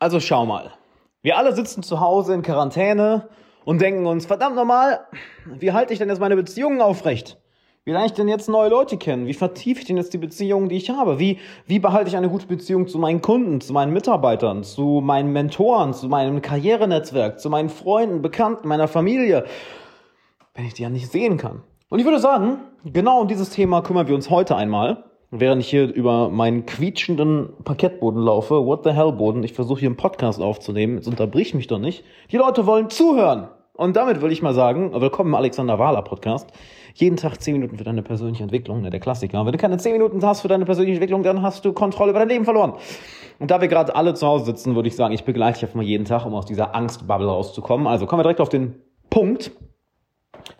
Also schau mal. Wir alle sitzen zu Hause in Quarantäne und denken uns, verdammt normal, wie halte ich denn jetzt meine Beziehungen aufrecht? Wie lerne ich denn jetzt neue Leute kennen? Wie vertiefe ich denn jetzt die Beziehungen, die ich habe? Wie, wie behalte ich eine gute Beziehung zu meinen Kunden, zu meinen Mitarbeitern, zu meinen Mentoren, zu meinem Karrierenetzwerk, zu meinen Freunden, Bekannten, meiner Familie, wenn ich die ja nicht sehen kann? Und ich würde sagen, genau um dieses Thema kümmern wir uns heute einmal während ich hier über meinen quietschenden Parkettboden laufe, what the hell Boden, ich versuche hier einen Podcast aufzunehmen, jetzt unterbrich mich doch nicht. Die Leute wollen zuhören. Und damit will ich mal sagen, willkommen im Alexander Wahler Podcast. Jeden Tag 10 Minuten für deine persönliche Entwicklung, ne, der Klassiker. Wenn du keine 10 Minuten hast für deine persönliche Entwicklung, dann hast du Kontrolle über dein Leben verloren. Und da wir gerade alle zu Hause sitzen, würde ich sagen, ich begleite dich einfach mal jeden Tag, um aus dieser Angstbubble rauszukommen. Also kommen wir direkt auf den Punkt.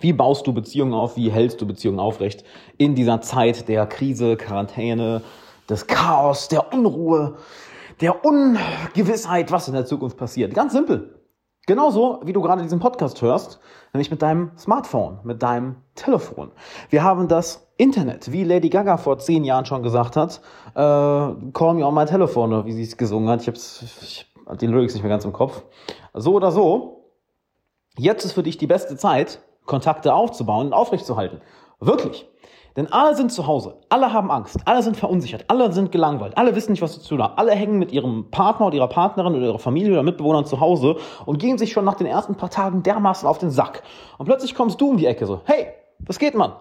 Wie baust du Beziehungen auf? Wie hältst du Beziehungen aufrecht in dieser Zeit der Krise, Quarantäne, des Chaos, der Unruhe, der Ungewissheit, was in der Zukunft passiert? Ganz simpel. Genauso wie du gerade diesen Podcast hörst, nämlich mit deinem Smartphone, mit deinem Telefon. Wir haben das Internet, wie Lady Gaga vor zehn Jahren schon gesagt hat, äh, call me on my telephone, wie sie es gesungen hat. Ich habe hab die Lyrics nicht mehr ganz im Kopf. So oder so, jetzt ist für dich die beste Zeit, Kontakte aufzubauen und aufrechtzuerhalten. Wirklich. Denn alle sind zu Hause, alle haben Angst, alle sind verunsichert, alle sind gelangweilt, alle wissen nicht, was zu tun haben, alle hängen mit ihrem Partner oder ihrer Partnerin oder ihrer Familie oder Mitbewohnern zu Hause und gehen sich schon nach den ersten paar Tagen dermaßen auf den Sack. Und plötzlich kommst du um die Ecke so, hey, was geht, Mann?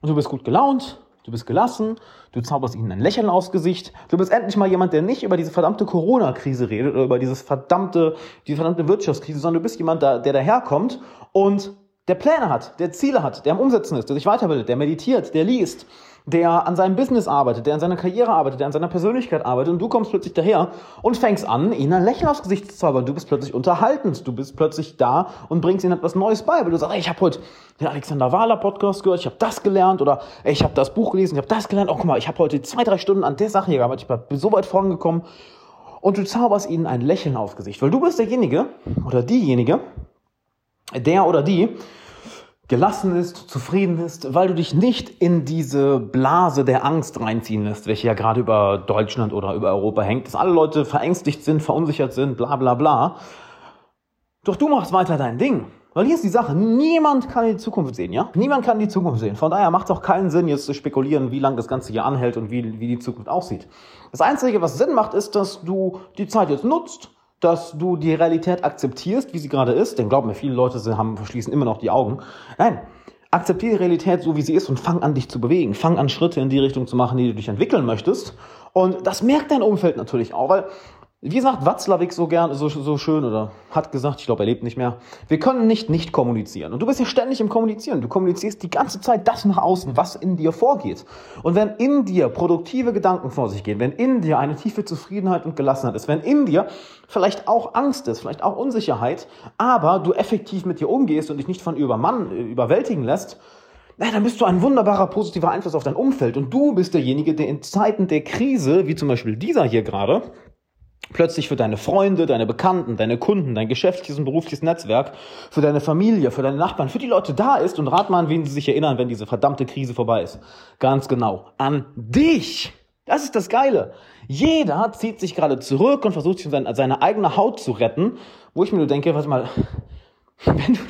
Und du bist gut gelaunt, du bist gelassen, du zauberst ihnen ein Lächeln aufs Gesicht, du bist endlich mal jemand, der nicht über diese verdammte Corona-Krise redet oder über dieses verdammte, diese verdammte Wirtschaftskrise, sondern du bist jemand, der, der daherkommt und der Pläne hat, der Ziele hat, der am Umsetzen ist, der sich weiterbildet, der meditiert, der liest, der an seinem Business arbeitet, der an seiner Karriere arbeitet, der an seiner Persönlichkeit arbeitet und du kommst plötzlich daher und fängst an, ihnen ein Lächeln aufs Gesicht zu zaubern. Du bist plötzlich unterhaltend, du bist plötzlich da und bringst ihnen etwas Neues bei, weil du sagst, ey, ich habe heute den Alexander Wahler Podcast gehört, ich habe das gelernt oder ey, ich habe das Buch gelesen, ich habe das gelernt. Oh, guck mal, ich habe heute zwei, drei Stunden an der Sache hier gearbeitet, ich bin so weit vorangekommen und du zauberst ihnen ein Lächeln aufs Gesicht, weil du bist derjenige oder diejenige, der oder die gelassen ist, zufrieden ist, weil du dich nicht in diese Blase der Angst reinziehen lässt, welche ja gerade über Deutschland oder über Europa hängt, dass alle Leute verängstigt sind, verunsichert sind, bla bla bla. Doch du machst weiter dein Ding. Weil hier ist die Sache, niemand kann die Zukunft sehen, ja? Niemand kann die Zukunft sehen. Von daher macht es auch keinen Sinn, jetzt zu spekulieren, wie lange das Ganze hier anhält und wie, wie die Zukunft aussieht. Das Einzige, was Sinn macht, ist, dass du die Zeit jetzt nutzt, dass du die Realität akzeptierst, wie sie gerade ist, denn glaub mir, viele Leute haben, verschließen immer noch die Augen. Nein, akzeptiere die Realität so, wie sie ist und fang an, dich zu bewegen. Fang an, Schritte in die Richtung zu machen, die du dich entwickeln möchtest. Und das merkt dein Umfeld natürlich auch, weil wie sagt Watzlawick so gern, so, so schön oder hat gesagt, ich glaube, er lebt nicht mehr. Wir können nicht nicht kommunizieren. Und du bist ja ständig im Kommunizieren. Du kommunizierst die ganze Zeit das nach außen, was in dir vorgeht. Und wenn in dir produktive Gedanken vor sich gehen, wenn in dir eine tiefe Zufriedenheit und Gelassenheit ist, wenn in dir vielleicht auch Angst ist, vielleicht auch Unsicherheit, aber du effektiv mit dir umgehst und dich nicht von Übermann, überwältigen lässt, na, dann bist du ein wunderbarer positiver Einfluss auf dein Umfeld. Und du bist derjenige, der in Zeiten der Krise, wie zum Beispiel dieser hier gerade, plötzlich für deine Freunde, deine Bekannten, deine Kunden, dein geschäftliches und berufliches Netzwerk, für deine Familie, für deine Nachbarn, für die Leute da ist und rat mal, an wen sie sich erinnern, wenn diese verdammte Krise vorbei ist. Ganz genau. An dich. Das ist das Geile. Jeder zieht sich gerade zurück und versucht sich seine eigene Haut zu retten, wo ich mir nur denke, warte mal, wenn du,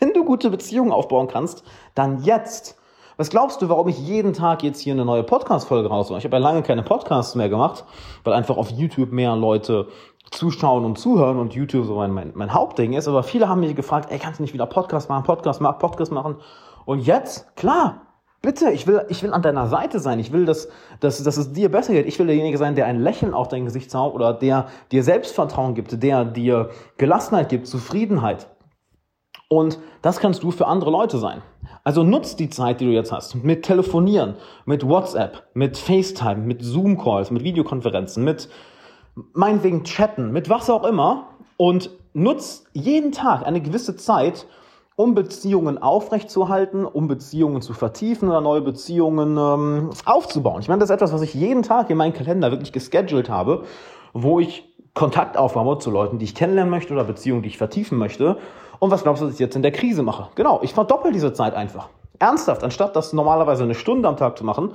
wenn du gute Beziehungen aufbauen kannst, dann jetzt. Was glaubst du, warum ich jeden Tag jetzt hier eine neue Podcast-Folge rausmache? Ich habe ja lange keine Podcasts mehr gemacht, weil einfach auf YouTube mehr Leute zuschauen und zuhören und YouTube so mein, mein, mein Hauptding ist. Aber viele haben mich gefragt, ey, kannst du nicht wieder Podcast machen, Podcast machen, Podcast machen? Und jetzt, klar, Bitte, ich will, ich will an deiner Seite sein. Ich will, dass, dass, dass es dir besser geht. Ich will derjenige sein, der ein Lächeln auf dein Gesicht zaubert oder der dir Selbstvertrauen gibt, der dir Gelassenheit gibt, Zufriedenheit. Und das kannst du für andere Leute sein. Also nutzt die Zeit, die du jetzt hast, mit Telefonieren, mit WhatsApp, mit FaceTime, mit Zoom-Calls, mit Videokonferenzen, mit meinetwegen Chatten, mit was auch immer und nutzt jeden Tag eine gewisse Zeit, um Beziehungen aufrechtzuerhalten, um Beziehungen zu vertiefen oder neue Beziehungen ähm, aufzubauen. Ich meine, das ist etwas, was ich jeden Tag in meinen Kalender wirklich gescheduled habe, wo ich Kontakt aufbaue zu Leuten, die ich kennenlernen möchte oder Beziehungen, die ich vertiefen möchte. Und was glaubst du, dass ich jetzt in der Krise mache? Genau, ich verdoppel diese Zeit einfach. Ernsthaft, anstatt das normalerweise eine Stunde am Tag zu machen,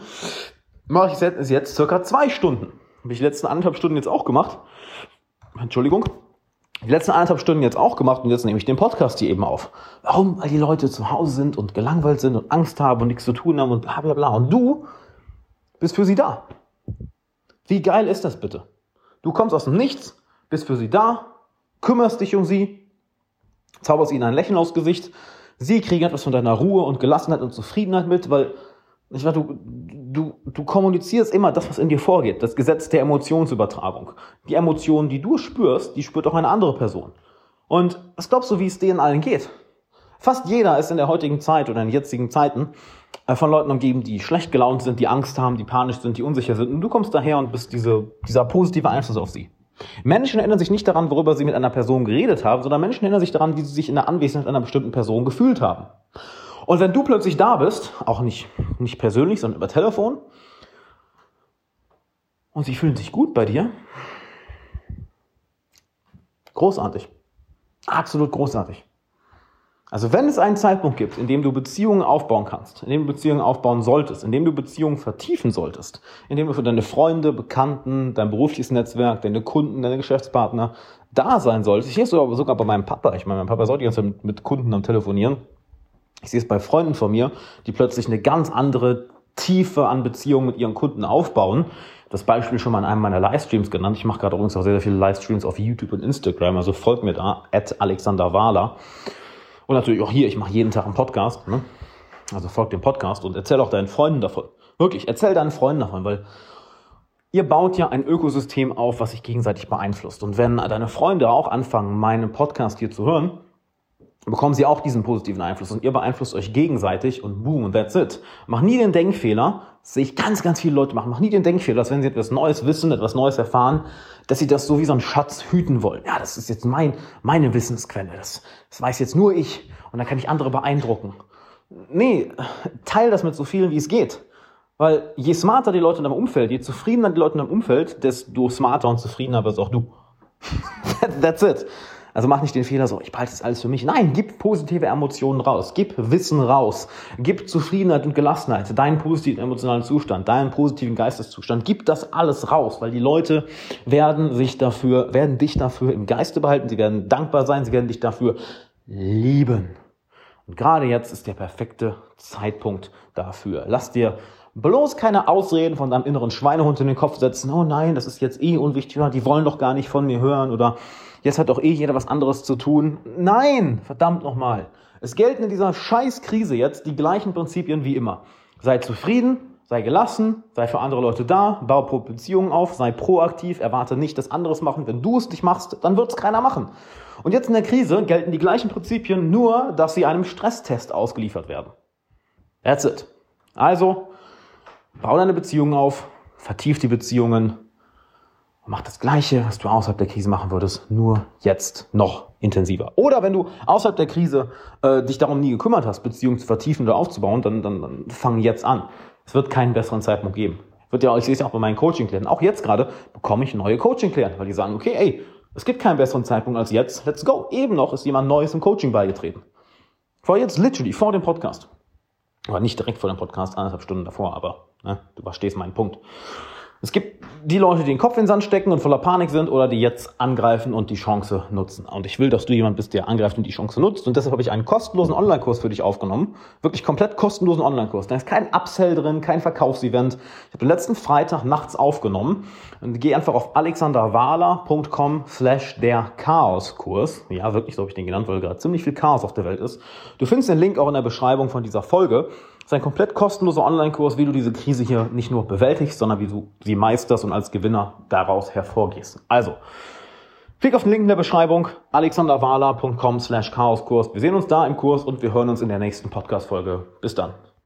mache ich es jetzt circa zwei Stunden. Habe ich die letzten anderthalb Stunden jetzt auch gemacht. Entschuldigung, die letzten eineinhalb Stunden jetzt auch gemacht und jetzt nehme ich den Podcast hier eben auf. Warum? Weil die Leute zu Hause sind und gelangweilt sind und Angst haben und nichts zu tun haben und bla bla bla. Und du bist für sie da. Wie geil ist das bitte? Du kommst aus dem Nichts, bist für sie da, kümmerst dich um sie, zauberst ihnen ein Lächeln aufs Gesicht. Sie kriegen etwas von deiner Ruhe und Gelassenheit und Zufriedenheit mit, weil ich weiß, du, du, du kommunizierst immer das, was in dir vorgeht, das Gesetz der Emotionsübertragung. Die Emotionen, die du spürst, die spürt auch eine andere Person. Und was glaubst du, wie es denen allen geht? Fast jeder ist in der heutigen Zeit oder in jetzigen Zeiten äh, von Leuten umgeben, die schlecht gelaunt sind, die Angst haben, die panisch sind, die unsicher sind. Und du kommst daher und bist diese, dieser positive Einfluss auf sie. Menschen erinnern sich nicht daran, worüber sie mit einer Person geredet haben, sondern Menschen erinnern sich daran, wie sie sich in der Anwesenheit einer bestimmten Person gefühlt haben. Und wenn du plötzlich da bist, auch nicht, nicht persönlich, sondern über Telefon, und sie fühlen sich gut bei dir, großartig. Absolut großartig. Also wenn es einen Zeitpunkt gibt, in dem du Beziehungen aufbauen kannst, in dem du Beziehungen aufbauen solltest, in dem du Beziehungen vertiefen solltest, in dem du für deine Freunde, Bekannten, dein berufliches Netzwerk, deine Kunden, deine Geschäftspartner da sein solltest. Ich sehe es sogar, bei meinem Papa. Ich meine, mein Papa sollte die ganze Zeit mit, mit Kunden am Telefonieren. Ich sehe es bei Freunden von mir, die plötzlich eine ganz andere Tiefe an Beziehungen mit ihren Kunden aufbauen. Das Beispiel schon mal in einem meiner Livestreams genannt. Ich mache gerade übrigens auch sehr, sehr viele Livestreams auf YouTube und Instagram, also folgt mir da, at Alexander Wahler. Und natürlich auch hier, ich mache jeden Tag einen Podcast. Ne? Also folg dem Podcast und erzähl auch deinen Freunden davon. Wirklich, erzähl deinen Freunden davon, weil ihr baut ja ein Ökosystem auf, was sich gegenseitig beeinflusst. Und wenn deine Freunde auch anfangen, meinen Podcast hier zu hören, bekommen sie auch diesen positiven Einfluss und ihr beeinflusst euch gegenseitig und boom, that's it. Mach nie den Denkfehler, das sehe ich ganz, ganz viele Leute machen, mach nie den Denkfehler, dass wenn sie etwas Neues wissen, etwas Neues erfahren, dass sie das so wie so ein Schatz hüten wollen. Ja, das ist jetzt mein, meine Wissensquelle, das, das weiß jetzt nur ich und dann kann ich andere beeindrucken. Nee, teil das mit so vielen, wie es geht. Weil je smarter die Leute in deinem Umfeld, je zufriedener die Leute in deinem Umfeld, desto smarter und zufriedener wirst auch du. That's it. Also mach nicht den Fehler so, ich behalte das alles für mich. Nein, gib positive Emotionen raus, gib Wissen raus, gib Zufriedenheit und Gelassenheit, deinen positiven emotionalen Zustand, deinen positiven Geisteszustand, gib das alles raus, weil die Leute werden sich dafür, werden dich dafür im Geiste behalten, sie werden dankbar sein, sie werden dich dafür lieben. Und gerade jetzt ist der perfekte Zeitpunkt dafür. Lass dir bloß keine Ausreden von deinem inneren Schweinehund in den Kopf setzen. Oh nein, das ist jetzt eh unwichtig, die wollen doch gar nicht von mir hören oder jetzt hat doch eh jeder was anderes zu tun. Nein, verdammt nochmal. Es gelten in dieser Scheißkrise jetzt die gleichen Prinzipien wie immer. Sei zufrieden, sei gelassen, sei für andere Leute da, bau Beziehungen auf, sei proaktiv, erwarte nicht, dass anderes machen. Wenn du es nicht machst, dann wird es keiner machen. Und jetzt in der Krise gelten die gleichen Prinzipien, nur dass sie einem Stresstest ausgeliefert werden. That's it. Also, bau deine Beziehungen auf, vertief die Beziehungen, und mach das Gleiche, was du außerhalb der Krise machen würdest, nur jetzt noch intensiver. Oder wenn du außerhalb der Krise äh, dich darum nie gekümmert hast, Beziehungen zu vertiefen oder aufzubauen, dann, dann, dann fang jetzt an. Es wird keinen besseren Zeitpunkt geben. Wird ja, ich sehe es ja auch bei meinen Coaching-Klienten. Auch jetzt gerade bekomme ich neue Coaching-Klienten, weil die sagen, okay, ey, es gibt keinen besseren Zeitpunkt als jetzt. Let's go. Eben noch ist jemand Neues im Coaching beigetreten. Vor jetzt literally, vor dem Podcast. Aber nicht direkt vor dem Podcast, anderthalb Stunden davor, aber ne, du verstehst meinen Punkt. Es gibt die Leute, die den Kopf in den Sand stecken und voller Panik sind oder die jetzt angreifen und die Chance nutzen. Und ich will, dass du jemand bist, der angreift und die Chance nutzt. Und deshalb habe ich einen kostenlosen Online-Kurs für dich aufgenommen. Wirklich komplett kostenlosen Online-Kurs. Da ist kein Upsell drin, kein Verkaufsevent. Ich habe den letzten Freitag nachts aufgenommen. Und geh einfach auf alexanderwahler.com slash der Chaos-Kurs. Ja, wirklich, so habe ich den genannt, weil gerade ziemlich viel Chaos auf der Welt ist. Du findest den Link auch in der Beschreibung von dieser Folge. Das ist ein komplett kostenloser Online-Kurs, wie du diese Krise hier nicht nur bewältigst, sondern wie du sie meisterst und als Gewinner daraus hervorgehst. Also, klick auf den Link in der Beschreibung, alexanderwala.com slash chaoskurs. Wir sehen uns da im Kurs und wir hören uns in der nächsten Podcast-Folge. Bis dann.